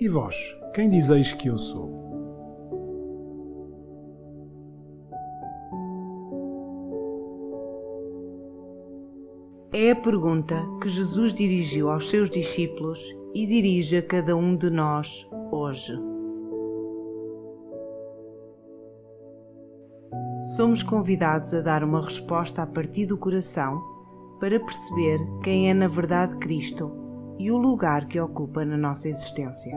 E vós, quem dizeis que eu sou? É a pergunta que Jesus dirigiu aos seus discípulos e dirige a cada um de nós hoje. Somos convidados a dar uma resposta a partir do coração para perceber quem é na verdade Cristo e o lugar que ocupa na nossa existência.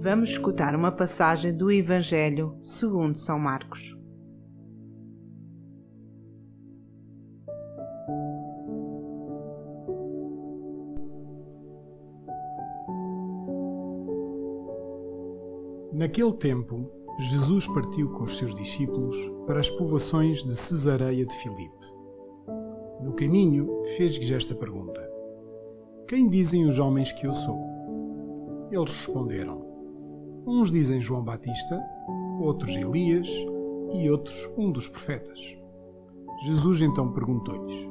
Vamos escutar uma passagem do Evangelho segundo São Marcos. Naquele tempo, Jesus partiu com os seus discípulos para as povoações de Cesareia de Filipe. No caminho, fez-lhes esta pergunta: Quem dizem os homens que eu sou? Eles responderam: Uns dizem João Batista, outros Elias e outros um dos profetas. Jesus então perguntou-lhes: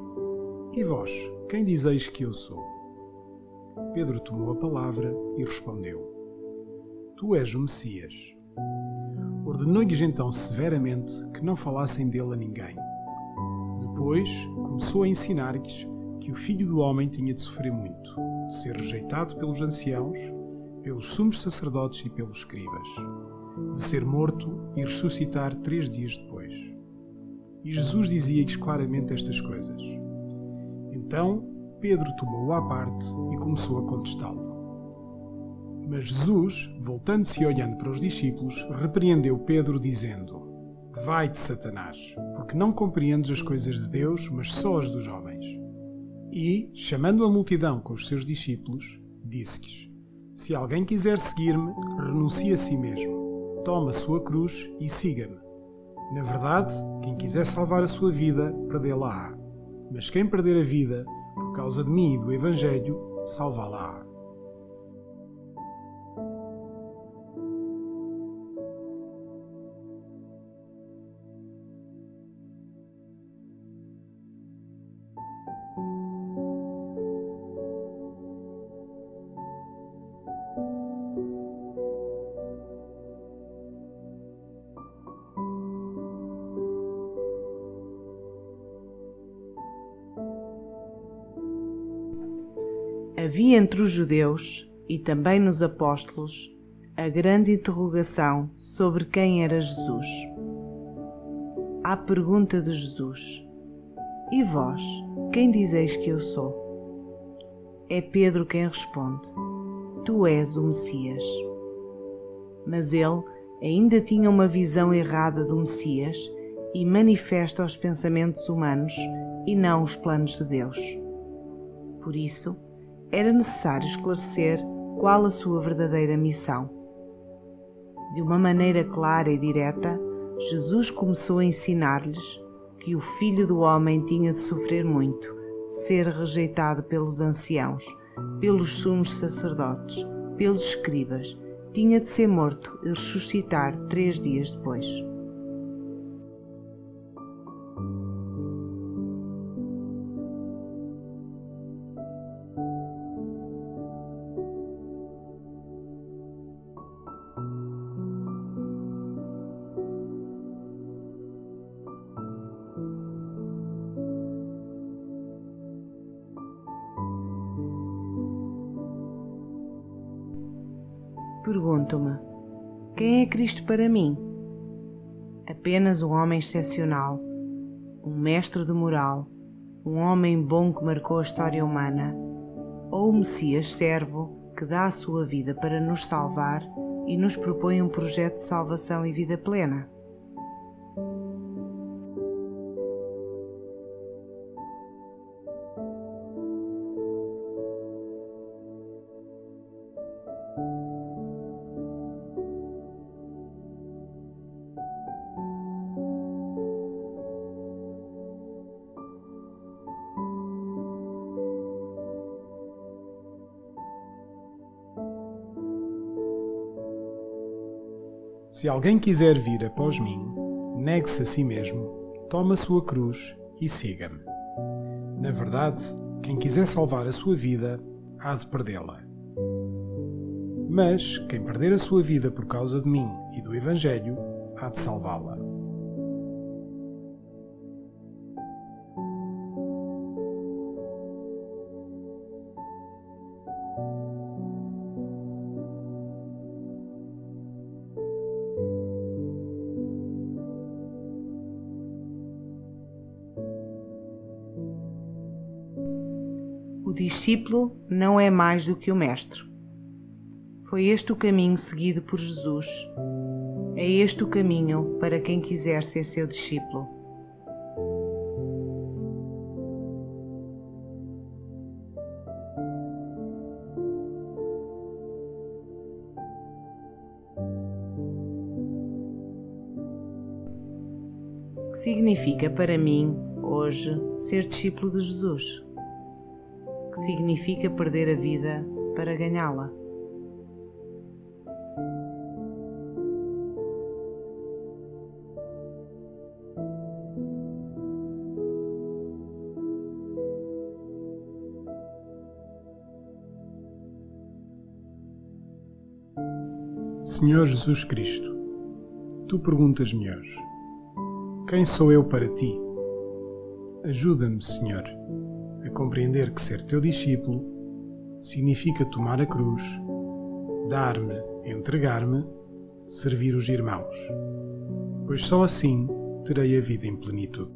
E vós, quem dizeis que eu sou? Pedro tomou a palavra e respondeu: Tu és o Messias. Ordenou-lhes então severamente que não falassem dele a ninguém. Depois começou a ensinar-lhes que o Filho do Homem tinha de sofrer muito, de ser rejeitado pelos anciãos, pelos sumos sacerdotes e pelos escribas, de ser morto e ressuscitar três dias depois. E Jesus dizia-lhes claramente estas coisas. Então Pedro tomou-o à parte e começou a contestá-lo. Mas Jesus, voltando-se e olhando para os discípulos, repreendeu Pedro, dizendo: Vai-te, Satanás, porque não compreendes as coisas de Deus, mas só as dos homens. E, chamando a multidão com os seus discípulos, disse-lhes: Se alguém quiser seguir-me, renuncie a si mesmo, tome a sua cruz e siga-me. Na verdade, quem quiser salvar a sua vida, perdê-la-á. Mas quem perder a vida, por causa de mim e do Evangelho, salvá-la-á. Havia entre os judeus e também nos apóstolos a grande interrogação sobre quem era Jesus. À pergunta de Jesus: E vós, quem dizeis que eu sou? É Pedro quem responde: Tu és o Messias. Mas ele ainda tinha uma visão errada do Messias e manifesta os pensamentos humanos e não os planos de Deus. Por isso, era necessário esclarecer qual a sua verdadeira missão. De uma maneira clara e direta, Jesus começou a ensinar-lhes que o Filho do Homem tinha de sofrer muito, ser rejeitado pelos anciãos, pelos sumos sacerdotes, pelos escribas, tinha de ser morto e ressuscitar três dias depois. Pergunto-me: quem é Cristo para mim? Apenas um homem excepcional, um mestre de moral, um homem bom que marcou a história humana, ou o Messias servo que dá a sua vida para nos salvar e nos propõe um projeto de salvação e vida plena? Se alguém quiser vir após mim, negue-se a si mesmo, tome a sua cruz e siga-me. Na verdade, quem quiser salvar a sua vida, há de perdê-la. Mas quem perder a sua vida por causa de mim e do Evangelho, há de salvá-la. Discípulo não é mais do que o mestre. Foi este o caminho seguido por Jesus. É este o caminho para quem quiser ser seu discípulo. Significa para mim, hoje, ser discípulo de Jesus? Que significa perder a vida para ganhá-la? Senhor Jesus Cristo, tu perguntas-me hoje: Quem sou eu para ti? Ajuda-me, Senhor, compreender que ser teu discípulo significa tomar a cruz, dar-me, entregar-me, servir os irmãos, pois só assim terei a vida em plenitude.